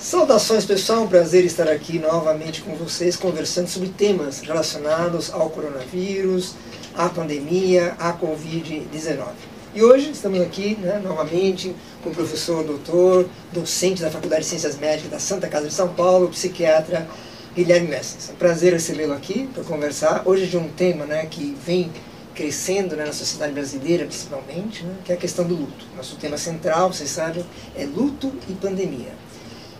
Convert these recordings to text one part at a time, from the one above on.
Saudações pessoal, um prazer estar aqui novamente com vocês conversando sobre temas relacionados ao coronavírus, à pandemia, à Covid-19. E hoje estamos aqui né, novamente com o professor doutor, docente da Faculdade de Ciências Médicas da Santa Casa de São Paulo, psiquiatra Guilherme Messens. É um prazer recebê-lo aqui para conversar hoje de um tema né, que vem crescendo né, na sociedade brasileira, principalmente, né, que é a questão do luto. Nosso tema central, vocês sabem, é luto e pandemia.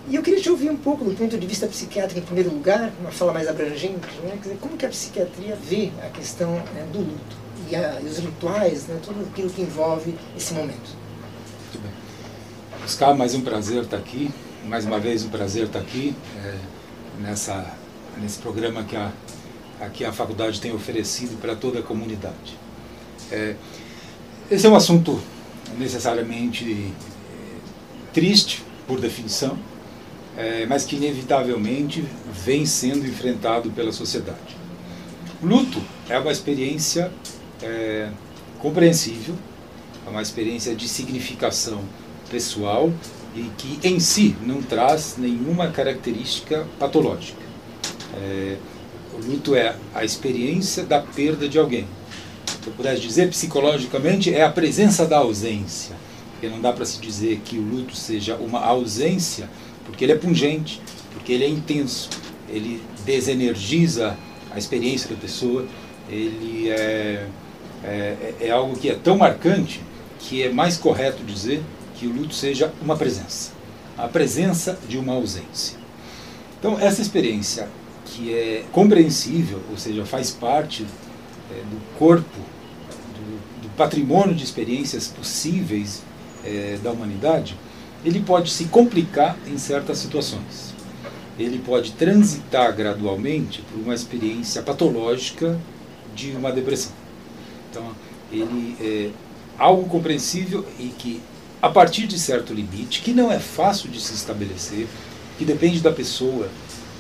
E eu queria te ouvir um pouco do ponto de vista psiquiátrico, em primeiro lugar, uma fala mais abrangente, né, dizer, como que a psiquiatria vê a questão né, do luto e, a, e, os rituais, né, tudo aquilo que envolve esse momento. Muito bem. Oscar, mais um prazer estar aqui, mais uma vez um prazer estar aqui é, nessa, nesse programa que a, aqui a faculdade tem oferecido para toda a comunidade. É, esse é um assunto necessariamente é, triste, por definição, é, mas que inevitavelmente vem sendo enfrentado pela sociedade. Luto é uma experiência é, compreensível, é uma experiência de significação pessoal e que em si não traz nenhuma característica patológica. É, o luto é a experiência da perda de alguém. Se eu pudesse dizer psicologicamente, é a presença da ausência. Porque não dá para se dizer que o luto seja uma ausência, porque ele é pungente, porque ele é intenso, ele desenergiza a experiência da pessoa, ele é, é, é algo que é tão marcante que é mais correto dizer que o luto seja uma presença, a presença de uma ausência. Então, essa experiência que é compreensível, ou seja, faz parte é, do corpo, do, do, patrimônio de experiências possíveis é, da humanidade, ele pode se complicar em certas situações. Ele pode transitar gradualmente por uma experiência patológica de uma depressão. Então, ele é algo compreensível e que, a partir de certo limite, que não é fácil de se estabelecer, que depende da pessoa,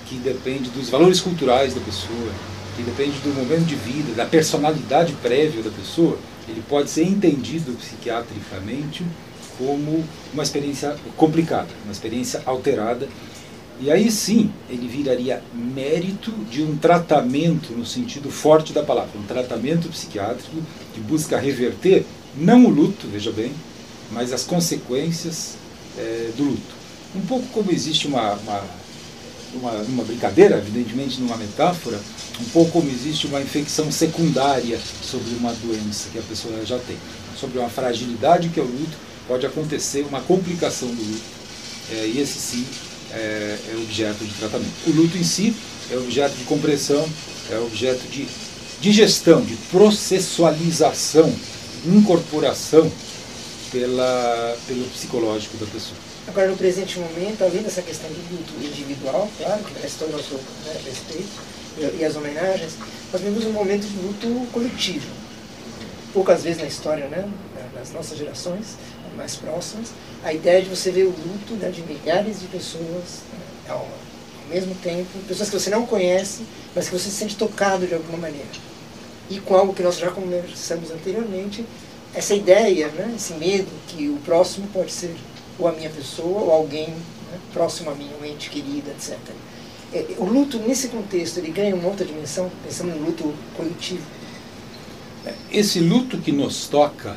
que depende dos valores culturais da pessoa, que depende do momento de vida, da personalidade prévia da pessoa, ele pode ser entendido psiquiatricamente como uma experiência complicada, uma experiência alterada. E aí sim, ele viraria mérito de um tratamento no sentido forte da palavra, um tratamento psiquiátrico que busca reverter não o luto, veja bem, mas as consequências é, do luto. Um pouco como existe uma, uma, uma, uma brincadeira, evidentemente numa metáfora, um pouco como existe uma infecção secundária sobre uma doença que a pessoa já tem, sobre uma fragilidade que é o luto pode acontecer uma complicação do luto, é, e esse sim é, é, objeto de tratamento. O luto em si é objeto de compressão, é objeto de digestão, de processualização, incorporação pela, pelo psicológico da pessoa. Agora, no presente momento, além dessa questão do luto individual, claro, que merece todo o nosso né, respeito e, e as homenagens, nós vivemos um momento de luto coletivo. Poucas vezes na história, né, nas nossas gerações, mais próximas, a ideia de você ver o luto né, de milhares de pessoas né, ao, mesmo tempo, pessoas que você não conhece, mas que você se sente tocado de alguma maneira. E com algo que nós já conversamos anteriormente, essa ideia, né, esse medo que o próximo pode ser ou a minha pessoa ou alguém né, próximo a mim, um ente querido, etc. É, o luto, nesse contexto, ele ganha uma outra dimensão, pensando no luto coletivo. Esse luto que nos toca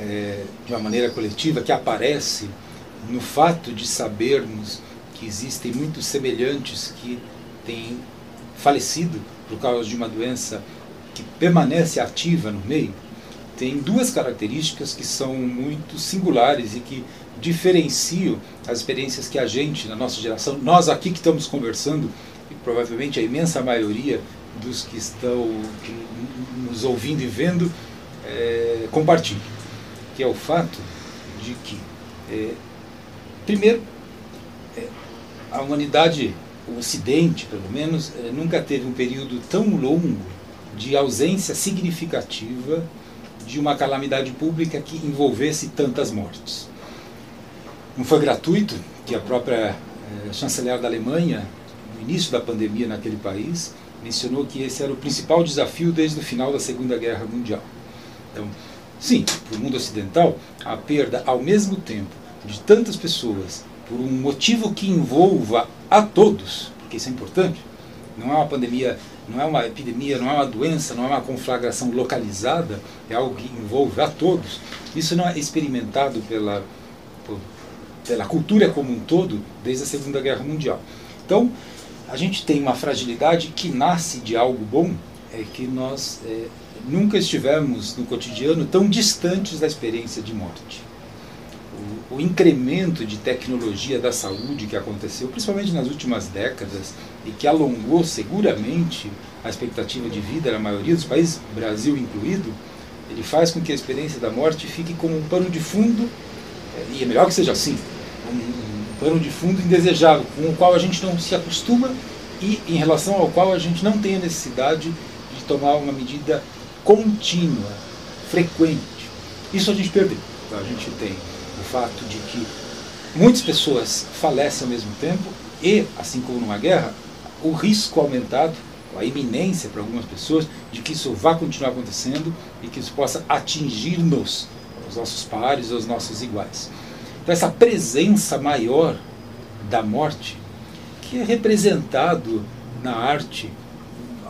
é, de uma maneira coletiva que aparece no fato de sabermos que existem muitos semelhantes que têm falecido por causa de uma doença que permanece ativa no meio, tem duas características que são muito singulares e que diferenciam as experiências que a gente, na nossa geração, nós aqui que estamos conversando, e provavelmente a imensa maioria dos que estão nos ouvindo e vendo, é, compartilham que é o fato de que, é, primeiro, é, a humanidade, o Ocidente, pelo menos, é, nunca teve um período tão longo de ausência significativa de uma calamidade pública que envolvesse tantas mortes. Não foi gratuito que a própria é, chanceler da Alemanha, no início da pandemia naquele país, mencionou que esse era o principal desafio desde o final da Segunda Guerra Mundial. Então, Sim, para o mundo ocidental, a perda ao mesmo tempo de tantas pessoas por um motivo que envolva a todos, porque isso é importante, não é uma pandemia, não é uma epidemia, não é uma doença, não é uma conflagração localizada, é algo que envolve a todos. Isso não é experimentado pela, pela cultura como um todo desde a Segunda Guerra Mundial. Então, a gente tem uma fragilidade que nasce de algo bom, é que nós é, nunca estivemos no cotidiano tão distantes da experiência de morte. O, o, incremento de tecnologia da saúde que aconteceu, principalmente nas últimas décadas, e que alongou seguramente a expectativa de vida na maioria dos países, Brasil incluído, ele faz com que a experiência da morte fique como um pano de fundo, é, e é melhor que seja assim, um, um pano de fundo indesejável, com o qual a gente não se acostuma e em relação ao qual a gente não tem a necessidade de tomar uma medida contínua, frequente. Isso a gente perdeu. A gente tem o fato de que muitas pessoas falecem ao mesmo tempo e, assim como numa guerra, o risco aumentado, a iminência para algumas pessoas de que isso vá continuar acontecendo e que isso possa atingir-nos, os nossos pares, os nossos iguais. Então essa presença maior da morte, que é representado na arte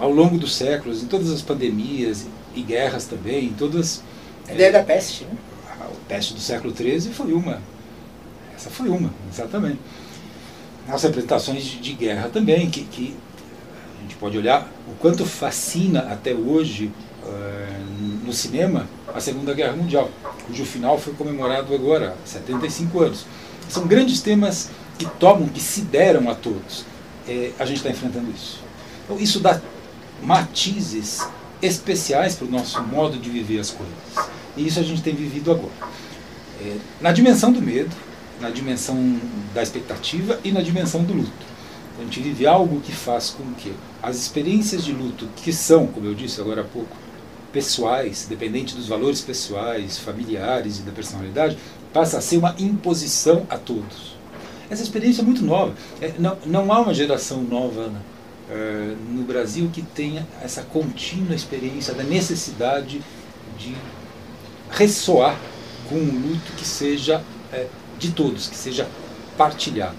ao longo dos séculos, em todas as pandemias e guerras também, em todas... A ideia é, da peste, né? A peste do século XIII foi uma. Essa foi uma, exatamente. As representações de, de guerra também, que, que a gente pode olhar o quanto fascina até hoje uh, no cinema a Segunda Guerra Mundial, cujo final foi comemorado agora, há 75 anos. São grandes temas que tomam, que se deram a todos. É, a gente está enfrentando isso. Então, isso dá matizes especiais para o nosso modo de viver as coisas. E isso a gente tem vivido agora. É, na dimensão do medo, na dimensão da expectativa e na dimensão do luto. A gente vive algo que faz com que as experiências de luto, que são, como eu disse agora há pouco, pessoais, dependente dos valores pessoais, familiares e da personalidade, passa a ser uma imposição a todos. Essa experiência é muito nova. É, não, não há uma geração nova é, no Brasil que tenha essa contínua experiência da necessidade de ressoar com um luto que seja é, de todos, que seja partilhado.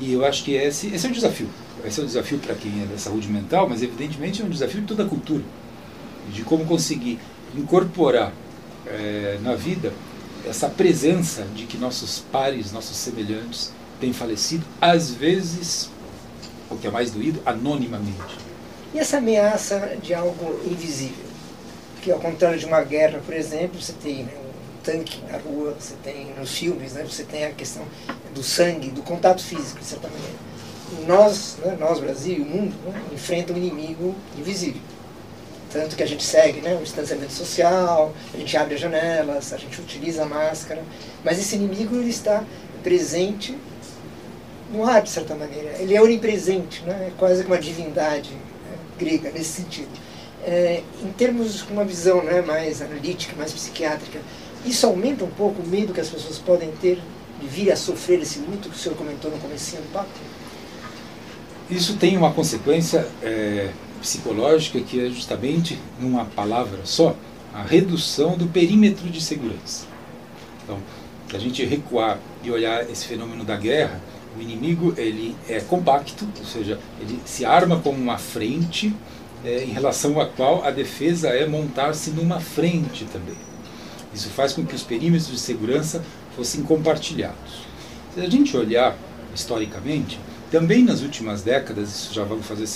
E eu acho que esse, esse é o desafio. Esse é o desafio para quem é da saúde mental, mas evidentemente é um desafio de toda a cultura de como conseguir incorporar é, na vida essa presença de que nossos pares, nossos semelhantes têm falecido, às vezes, o que é mais doído, anonimamente. E essa ameaça de algo invisível? Que ao contrário de uma guerra, por exemplo, você tem né, um tanque na rua, você tem nos filmes, né, você tem a questão do sangue, do contato físico, de certa maneira. Nós, né, nós Brasil o mundo, né, enfrentam um inimigo invisível tanto que a gente segue né, o distanciamento social, a gente abre as janelas, a gente utiliza a máscara, mas esse inimigo ele está presente no ar, de certa maneira. Ele é onipresente, né? é quase como uma divindade né, grega, nesse sentido. É, em termos de uma visão né, mais analítica, mais psiquiátrica, isso aumenta um pouco o medo que as pessoas podem ter de vir a sofrer esse luto que o senhor comentou no começo do papo? Isso tem uma consequência é, psicológica que é justamente, numa palavra só, a redução do perímetro de segurança. Então, a gente recuar e olhar esse fenômeno da guerra, o inimigo ele é compacto, ou seja, ele se arma como uma frente é, em relação à qual a defesa é montar-se numa frente também. Isso faz com que os perímetros de segurança fossem compartilhados. Se a gente olhar historicamente, também nas últimas décadas, isso já vamos fazer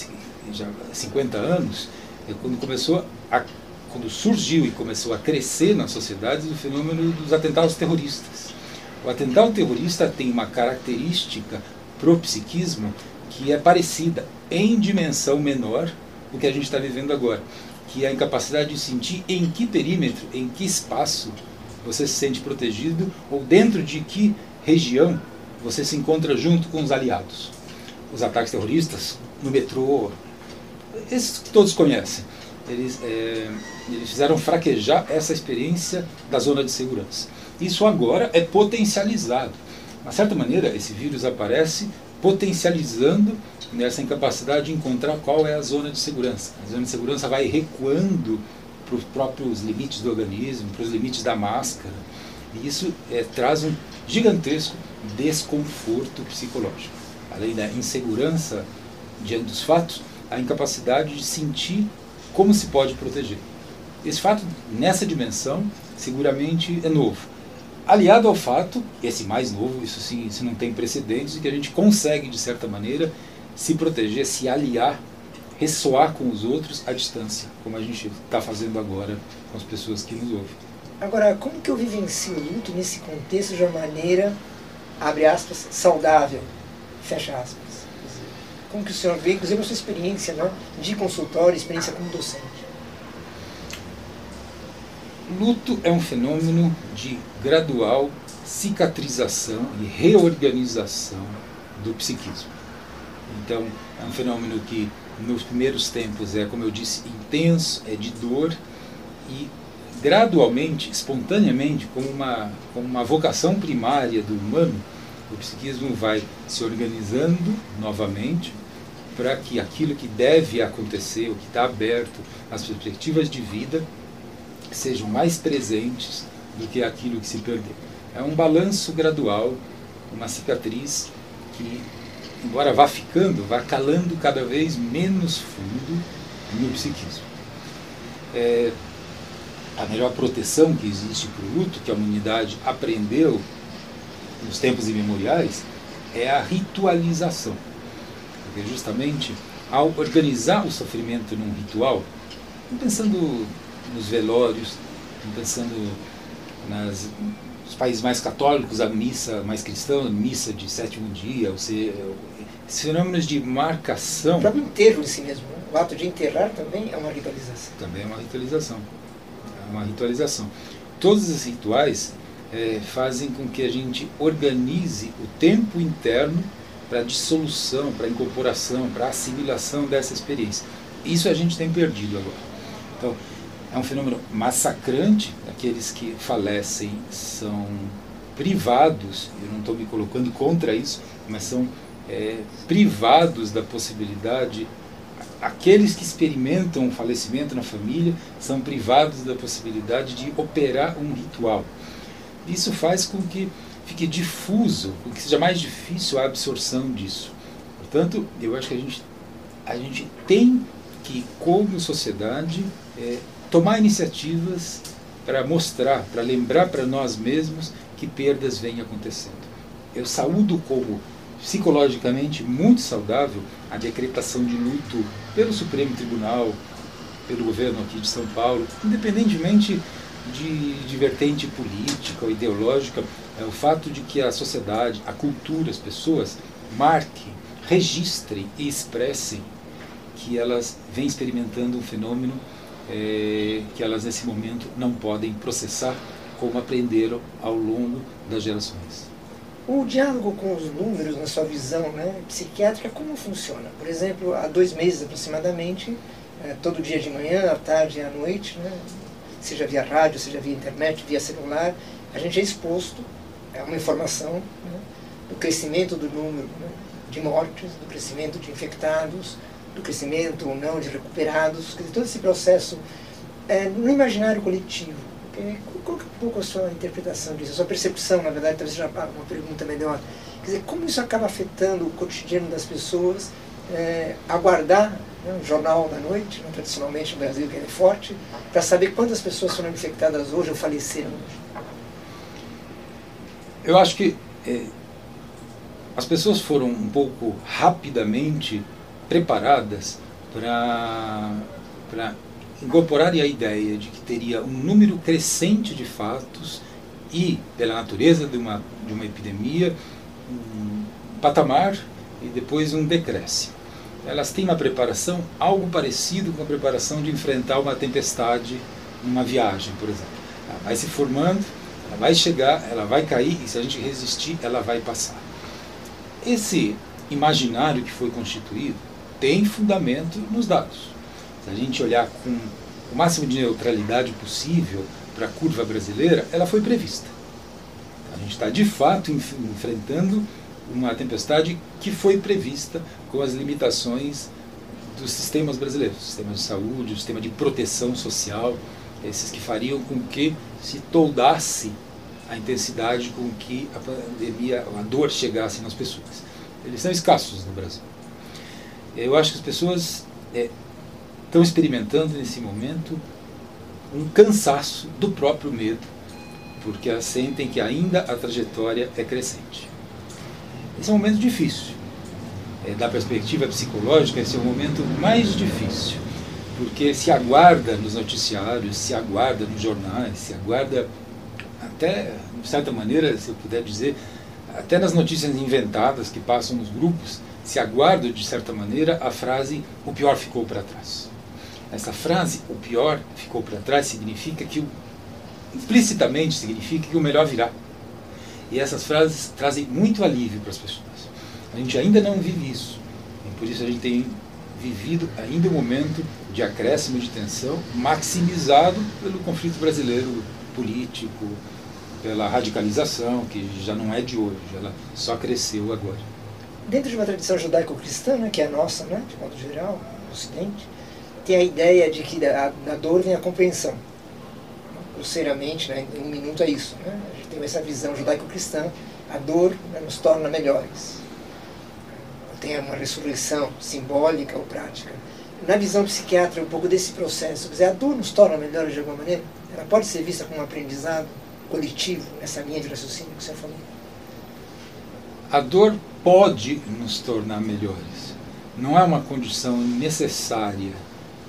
já 50 anos, é quando começou a, quando surgiu e começou a crescer na sociedade o fenômeno dos atentados terroristas. O atentado terrorista tem uma característica pro psiquismo que é parecida em dimensão menor o que a gente está vivendo agora, que é a incapacidade de sentir em que perímetro, em que espaço você se sente protegido ou dentro de que região você se encontra junto com os aliados. Os ataques terroristas no metrô, esses que todos conhecem, eles, é, eles fizeram fraquejar essa experiência da zona de segurança. Isso agora é potencializado. De certa maneira, esse vírus aparece potencializando nessa incapacidade de encontrar qual é a zona de segurança. A zona de segurança vai recuando para os próprios limites do organismo, para os limites da máscara. E isso é, traz um gigantesco desconforto psicológico. Além da insegurança diante dos fatos, a incapacidade de sentir como se pode proteger. Esse fato, nessa dimensão, seguramente é novo. Aliado ao fato, esse mais novo, isso sim, isso não tem precedentes, de que a gente consegue, de certa maneira, se proteger, se aliar, ressoar com os outros à distância, como a gente está fazendo agora com as pessoas que nos ouvem. Agora, como que eu vivencio o luto nesse contexto de uma maneira, abre aspas, saudável, fecha aspas? Como que o senhor vê, inclusive a sua experiência né, de consultório, experiência como docente? Luto é um fenômeno de gradual cicatrização e reorganização do psiquismo. Então, é um fenômeno que nos primeiros tempos é, como eu disse, intenso, é de dor e gradualmente, espontaneamente, como uma, como uma vocação primária do humano, o psiquismo vai se organizando novamente para que aquilo que deve acontecer, o que está aberto, as perspectivas de vida, sejam mais presentes do que aquilo que se perdeu. É um balanço gradual, uma cicatriz que, embora vá ficando, vá calando cada vez menos fundo no psiquismo. É, a melhor proteção que existe para o luto, que a humanidade aprendeu nos tempos imemoriais, é a ritualização. Porque justamente ao organizar o sofrimento num ritual, pensando nos velórios, pensando nas, nos países mais católicos, a missa mais cristã, a missa de sétimo dia, ou seja, esses fenômenos de marcação. O próprio enterro em si mesmo, né? o ato de enterrar também é uma ritualização. Também é uma ritualização. É uma ritualização. Todos esses rituais é, fazem com que a gente organize o tempo interno para dissolução, para incorporação, para assimilação dessa experiência. Isso a gente tem perdido agora. Então, é um fenômeno massacrante. Aqueles que falecem são privados, eu não estou me colocando contra isso, mas são é, privados da possibilidade. Aqueles que experimentam o falecimento na família são privados da possibilidade de operar um ritual. Isso faz com que fique difuso, com que seja mais difícil a absorção disso. Portanto, eu acho que a gente, a gente tem que, como sociedade, é, tomar iniciativas para mostrar, para lembrar para nós mesmos que perdas vêm acontecendo. Eu saúdo como psicologicamente muito saudável a decretação de luto pelo Supremo Tribunal, pelo governo aqui de São Paulo, independentemente de, de vertente política ou ideológica, é o fato de que a sociedade, a cultura, as pessoas marquem, registrem e expressem que elas vêm experimentando um fenômeno é, que elas nesse momento não podem processar como aprenderam ao longo das gerações. O diálogo com os números, na sua visão né, psiquiátrica, como funciona? Por exemplo, há dois meses aproximadamente, é, todo dia de manhã, à tarde e à noite, né, seja via rádio, seja via internet, via celular, a gente é exposto a uma informação né, do crescimento do número né, de mortes, do crescimento de infectados, do crescimento ou não de recuperados, dizer, todo esse processo é, no imaginário coletivo. Qual é um pouco a sua interpretação disso, a sua percepção, na verdade, talvez seja uma pergunta melhor. Quer dizer, como isso acaba afetando o cotidiano das pessoas, é, aguardar né, um jornal da noite, né, tradicionalmente no Brasil, que é forte, para saber quantas pessoas foram infectadas hoje ou faleceram hoje? Eu acho que é, as pessoas foram um pouco rapidamente preparadas para incorporarem a ideia de que teria um número crescente de fatos e, pela natureza de uma, de uma epidemia, um patamar e depois um decréscimo. Elas têm uma preparação algo parecido com a preparação de enfrentar uma tempestade numa viagem, por exemplo. Ela vai se formando, ela vai chegar, ela vai cair e se a gente resistir, ela vai passar. Esse imaginário que foi constituído tem fundamento nos dados. Se a gente olhar com o máximo de neutralidade possível para a curva brasileira, ela foi prevista. A gente está de fato enfrentando uma tempestade que foi prevista com as limitações dos sistemas brasileiros, sistema de saúde, sistema de proteção social, esses que fariam com que se toldasse a intensidade com que a pandemia, a dor chegasse nas pessoas. Eles são escassos no Brasil. Eu acho que as pessoas é, estão experimentando nesse momento um cansaço do próprio medo, porque sentem que ainda a trajetória é crescente. Esse é um momento difícil. É, da perspectiva psicológica, esse é o momento mais difícil, porque se aguarda nos noticiários, se aguarda nos jornais, se aguarda até, de certa maneira, se eu puder dizer, até nas notícias inventadas que passam nos grupos, se aguarda, de certa maneira, a frase o pior ficou para trás. Essa frase, o pior ficou para trás, significa que, implicitamente, significa que o melhor virá. E essas frases trazem muito alívio para as pessoas. A gente ainda não vive isso. E por isso a gente tem vivido ainda um momento de acréscimo de tensão, maximizado pelo conflito brasileiro político, pela radicalização, que já não é de hoje, ela só cresceu agora. Dentro de uma tradição judaico-cristã, né, que é a nossa, né, de modo geral, no Ocidente, tem a ideia de que da, da dor vem a compreensão. Grosseiramente, né, em um minuto é isso. Né? A gente tem essa visão judaico-cristã, a dor né, nos torna melhores. Tem uma ressurreição simbólica ou prática. Na visão psiquiátrica, um pouco desse processo. Quer dizer, a dor nos torna melhores de alguma maneira? Ela pode ser vista como um aprendizado? coletivo, nessa linha de raciocínio que você falou? A dor pode nos tornar melhores. Não é uma condição necessária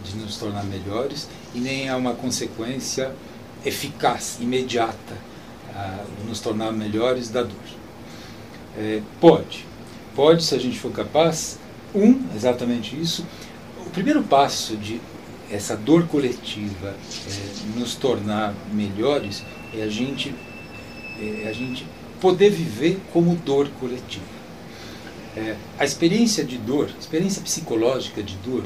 de nos tornar melhores e nem é uma consequência eficaz, imediata, de nos tornar melhores da dor. É, pode. Pode, se a gente for capaz. Um, exatamente isso. O primeiro passo de essa dor coletiva é, nos tornar melhores é a gente, é a gente poder viver como dor coletiva. É, a experiência de dor, a experiência psicológica de dor,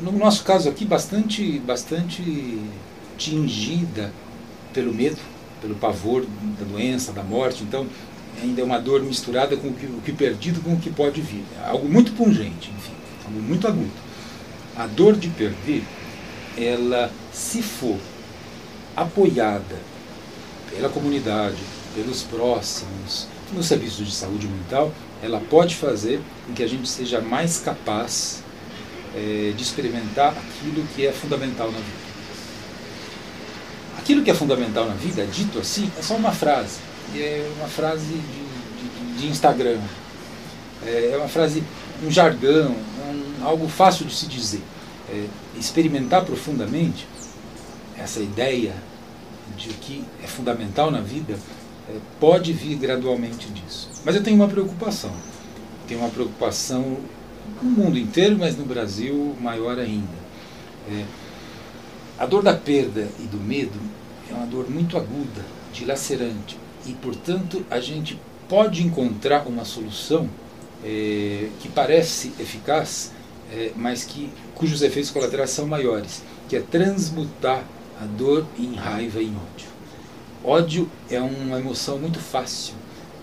no nosso caso aqui, bastante, bastante tingida pelo medo, pelo pavor da doença, da morte. Então, ainda é uma dor misturada com o que, o que perdido com o que pode vir. É algo muito pungente, enfim, algo muito agudo. A dor de perder, ela, se for apoiada pela comunidade, pelos próximos, no serviço de saúde mental, ela pode fazer com que a gente seja mais capaz é, de experimentar aquilo que é fundamental na vida. Aquilo que é fundamental na vida, dito assim, é só uma frase. É uma frase de, de, de Instagram. É, é uma frase, um jargão, um, algo fácil de se dizer. É, experimentar profundamente essa ideia de que é fundamental na vida, é, pode vir gradualmente disso. Mas eu tenho uma preocupação. Tenho uma preocupação no mundo inteiro, mas no Brasil maior ainda. É, a dor da perda e do medo é uma dor muito aguda, dilacerante, e portanto a gente pode encontrar uma solução é, que parece eficaz, é, mas que cujos efeitos colaterais são maiores, que é transmutar a dor em raiva e em ódio. Ódio é uma emoção muito fácil.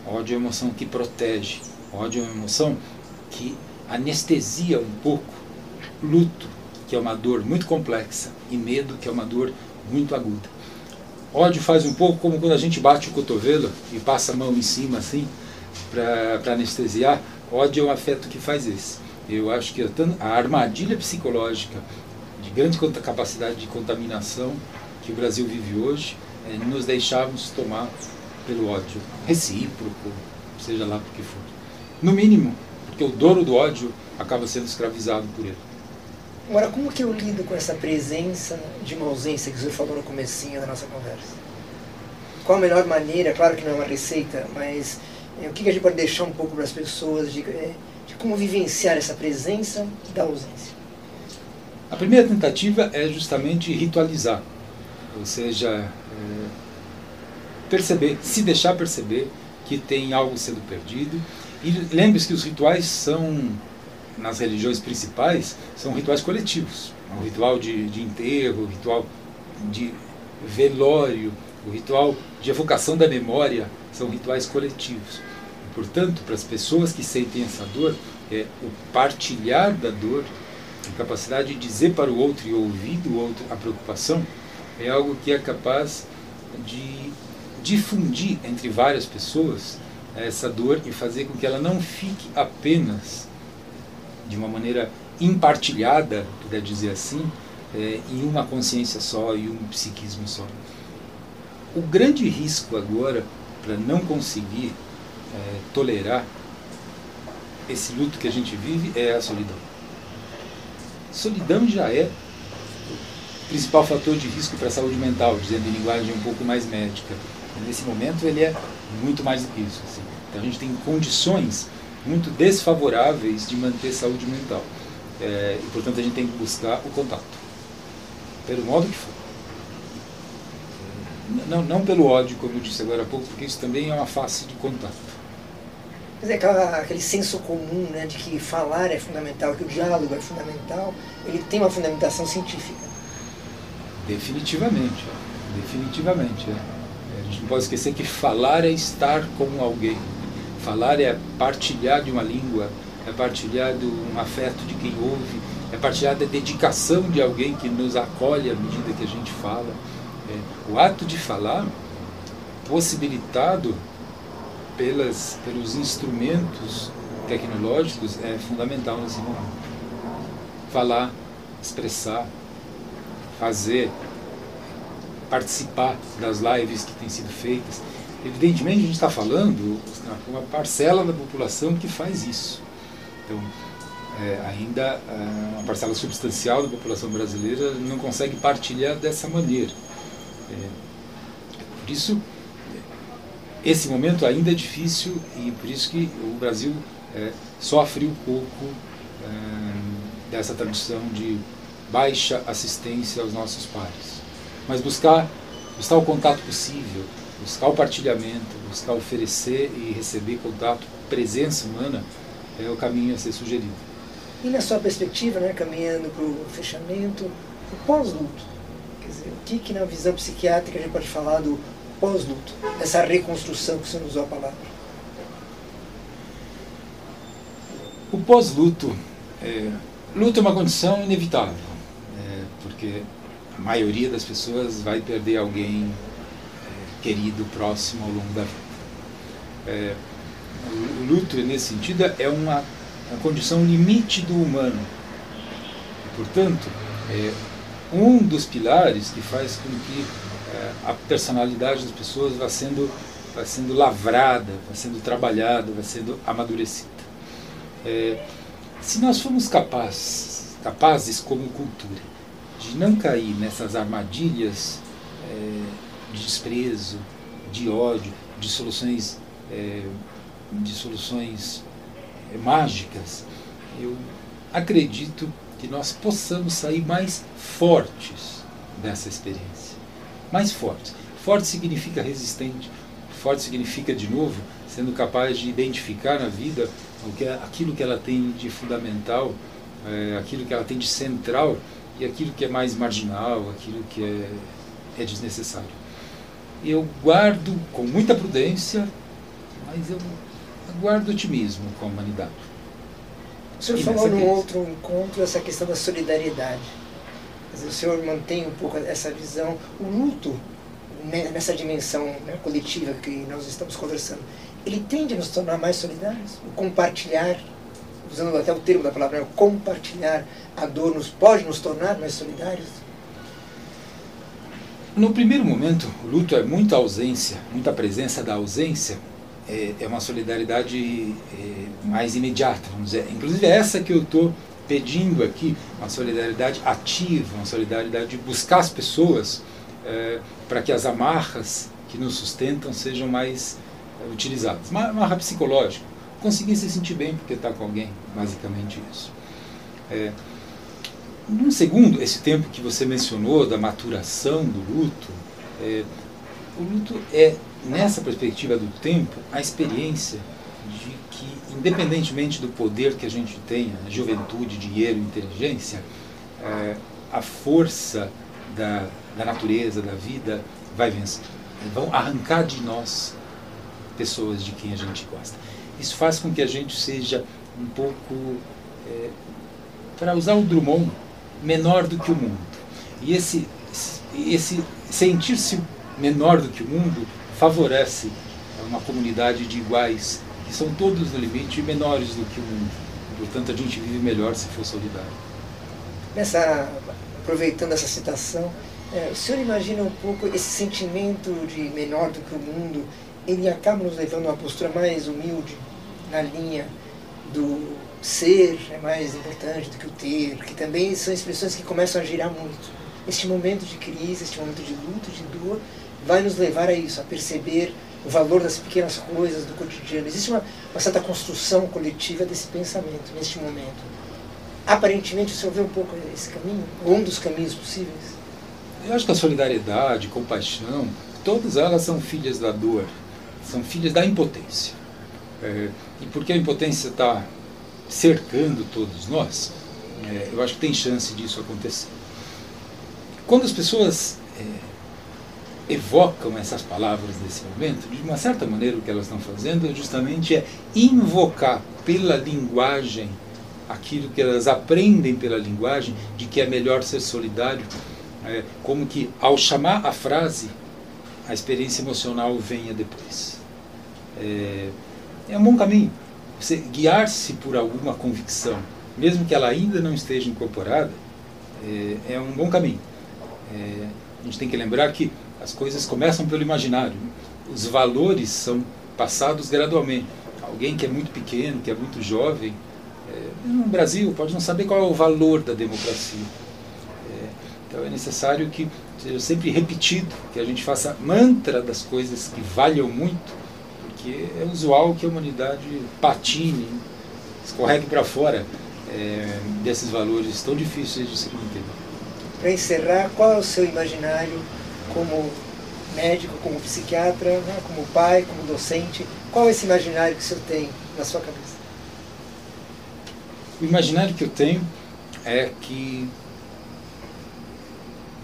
Ódio é uma emoção que protege. Ódio é uma emoção que anestesia um pouco luto, que é uma dor muito complexa, e medo, que é uma dor muito aguda. Ódio faz um pouco como quando a gente bate o cotovelo e passa a mão em cima assim, para anestesiar. Ódio é um afeto que faz isso. Eu acho que a armadilha psicológica grande capacidade de contaminação que o Brasil vive hoje, é, nos deixarmos tomar pelo ódio recíproco, seja lá por que for. No mínimo, porque o dono do ódio acaba sendo escravizado por ele. Agora, como que eu lido com essa presença de uma ausência que você falou no comecinho da nossa conversa? Qual a melhor maneira, claro que não é uma receita, mas é, o que a gente pode deixar um pouco para as pessoas de, é, de como vivenciar essa presença da ausência? A primeira tentativa é justamente ritualizar, ou seja, é, perceber, se deixar perceber que tem algo sendo perdido. E lembre-se que os rituais são, nas religiões principais, são rituais coletivos. O ritual de, de enterro, o ritual de velório, o ritual de evocação da memória, são rituais coletivos. Portanto, para as pessoas que sentem essa dor, é o partilhar da dor a capacidade de dizer para o outro e ouvir do outro a preocupação é algo que é capaz de difundir entre várias pessoas essa dor e fazer com que ela não fique apenas de uma maneira impartilhada, puder dizer assim, é, em uma consciência só e um psiquismo só. O grande risco agora para não conseguir é, tolerar esse luto que a gente vive é a solidão. Solidão já é principal fator de risco para a saúde mental, dizendo em linguagem um pouco mais médica. Nesse momento ele é muito mais do que isso. Assim. Então a gente tem condições muito desfavoráveis de manter saúde mental. É, e portanto a gente tem que buscar o contato. Pelo modo que for. Não, não pelo ódio, como eu disse agora há pouco, porque isso também é uma face de contato. Mas é aquela, aquele senso comum né, de que falar é fundamental, que o diálogo é fundamental, ele tem uma fundamentação científica. Definitivamente, definitivamente. É. A gente não pode esquecer que falar é estar com alguém. Falar é partilhar de uma língua, é partilhar de um afeto de quem ouve, é partilhar da dedicação de alguém que nos acolhe à medida que a gente fala. É, o ato de falar, possibilitado pelas, pelos instrumentos tecnológicos, é fundamental nesse momento. Falar, expressar, fazer, participar das lives que têm sido feitas. Evidentemente, a gente está falando uma parcela da população que faz isso. Então, é, ainda é, uma parcela substancial da população brasileira não consegue partilhar dessa maneira. É, por isso, esse momento ainda é difícil e por isso que o Brasil é, sofre um pouco é, dessa tradição de baixa assistência aos nossos pares. Mas buscar, buscar o contato possível, buscar o partilhamento, buscar oferecer e receber contato, presença humana, é o caminho a ser sugerido. E na sua perspectiva, né, caminhando para o fechamento, o pós-luto, quer dizer, o que, que na visão psiquiátrica a gente pode falar do pós-luto, dessa reconstrução que você usou a palavra? O pós-luto, é, luto é uma condição inevitável, porque a maioria das pessoas vai perder alguém é, querido, próximo ao longo da vida. É, o luto, nesse sentido, é uma, uma condição limite do humano. E, portanto, é um dos pilares que faz com que é, a personalidade das pessoas vá sendo, vá sendo lavrada, vá sendo trabalhada, vá sendo amadurecida. É, se nós formos capazes, capazes como cultura, de não cair nessas armadilhas é, de desprezo, de ódio, de soluções é, de soluções é, mágicas, eu acredito que nós possamos sair mais fortes dessa experiência. Mais fortes. Forte significa resistente. Forte significa, de novo, sendo capaz de identificar na vida o que é, aquilo que ela tem de fundamental, é, aquilo que ela tem de central e aquilo que é mais marginal, aquilo que é, é desnecessário. Eu guardo com muita prudência, mas eu guardo otimismo com a humanidade. O senhor e falou num outro encontro essa questão da solidariedade. Dizer, o senhor mantém um pouco essa visão, o luto né, nessa dimensão né, coletiva que nós estamos conversando, ele tende a nos tornar mais solidários? O compartilhar, usando até o termo da palavra, né, compartilhar a dor nos, pode nos tornar mais solidários? No primeiro momento, o luto é muita ausência, muita presença da ausência, é, é uma solidariedade é, mais imediata, vamos dizer. Inclusive é essa que eu estou pedindo aqui, uma solidariedade ativa, uma solidariedade de buscar as pessoas é, para que as amarras que nos sustentam sejam mais é, utilizadas. Uma amarra psicológica, conseguir se sentir bem porque está com alguém, basicamente isso. É, num segundo, esse tempo que você mencionou da maturação do luto, é, o luto é nessa perspectiva do tempo, a experiência de que, independentemente do poder que a gente tenha, juventude, dinheiro, inteligência, é, a força da, da natureza, da vida, vai vencer. Vão arrancar de nós pessoas de quem a gente gosta. Isso faz com que a gente seja um pouco, é, para usar o Drummond, menor do que o mundo. E esse, esse sentir-se menor do que o mundo favorece uma comunidade de iguais, que são todos no limite menores do que o mundo. Portanto, a gente vive melhor se for solidário. Nessa, aproveitando essa citação, é, o senhor imagina um pouco esse sentimento de menor do que o mundo, ele acaba nos levando a uma postura mais humilde, na linha do ser é mais importante do que o ter, que também são expressões que começam a girar muito. Este momento de crise, este momento de luto, de dor, vai nos levar a isso, a perceber o valor das pequenas coisas do cotidiano. Existe uma, uma certa construção coletiva desse pensamento neste momento. Aparentemente, o senhor vê um pouco esse caminho, ou um dos caminhos possíveis? Eu acho que a solidariedade, compaixão, todas elas são filhas da dor, são filhas da impotência. É, e porque a impotência está cercando todos nós, é, eu acho que tem chance disso acontecer. Quando as pessoas é, evocam essas palavras nesse momento, de uma certa maneira o que elas estão fazendo justamente é invocar pela linguagem aquilo que elas aprendem pela linguagem de que é melhor ser solidário, é, como que ao chamar a frase a experiência emocional venha depois. É, é um bom caminho. Você guiar-se por alguma convicção, mesmo que ela ainda não esteja incorporada, é, é um bom caminho. É, a gente tem que lembrar que as coisas começam pelo imaginário. Os valores são passados gradualmente. Alguém que é muito pequeno, que é muito jovem, é, no Brasil pode não saber qual é o valor da democracia. É, então é necessário que seja sempre repetido, que a gente faça mantra das coisas que valham muito, porque é usual que a humanidade patine, escorregue para fora é, desses valores tão difíceis de se manter. Para encerrar, qual é o seu imaginário como médico, como psiquiatra, né, como pai, como docente? Qual é esse imaginário que o senhor tem na sua cabeça? O imaginário que eu tenho é que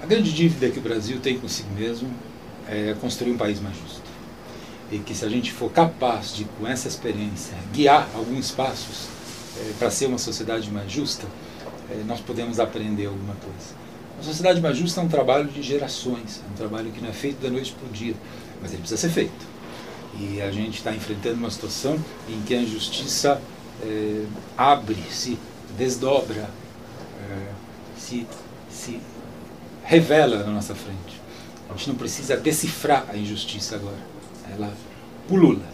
a grande dívida que o Brasil tem consigo mesmo é construir um país mais justo e que se a gente for capaz de, com essa experiência, guiar alguns passos é, para ser uma sociedade mais justa, é, nós podemos aprender alguma coisa. A sociedade mais justa é um trabalho de gerações, é um trabalho que não é feito da noite para o dia, mas ele precisa ser feito. E a gente está enfrentando uma situação em que a injustiça é, abre, se desdobra, se, se revela na nossa frente. A gente não precisa decifrar a injustiça agora ela pulula.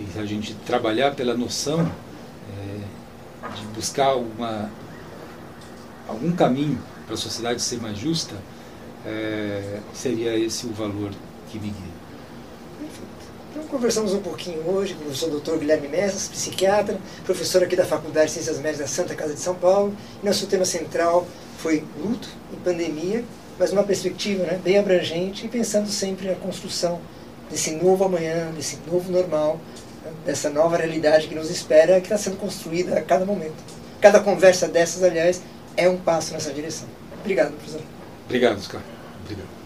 E se a gente trabalhar pela noção é, de buscar uma, algum caminho para a sociedade ser mais justa, é, seria esse o valor que me guia. Então conversamos um pouquinho hoje com o professor Dr. Guilherme Messas, psiquiatra, professor aqui da Faculdade de Ciências Médicas da Santa Casa de São Paulo. E nosso tema central foi luto e pandemia, mas uma perspectiva né, bem abrangente e pensando sempre na construção desse novo amanhã, desse novo normal, dessa nova realidade que nos espera, que está sendo construída a cada momento. Cada conversa dessas, aliás, é um passo nessa direção. Obrigado, professor. Obrigado, Oscar. Obrigado.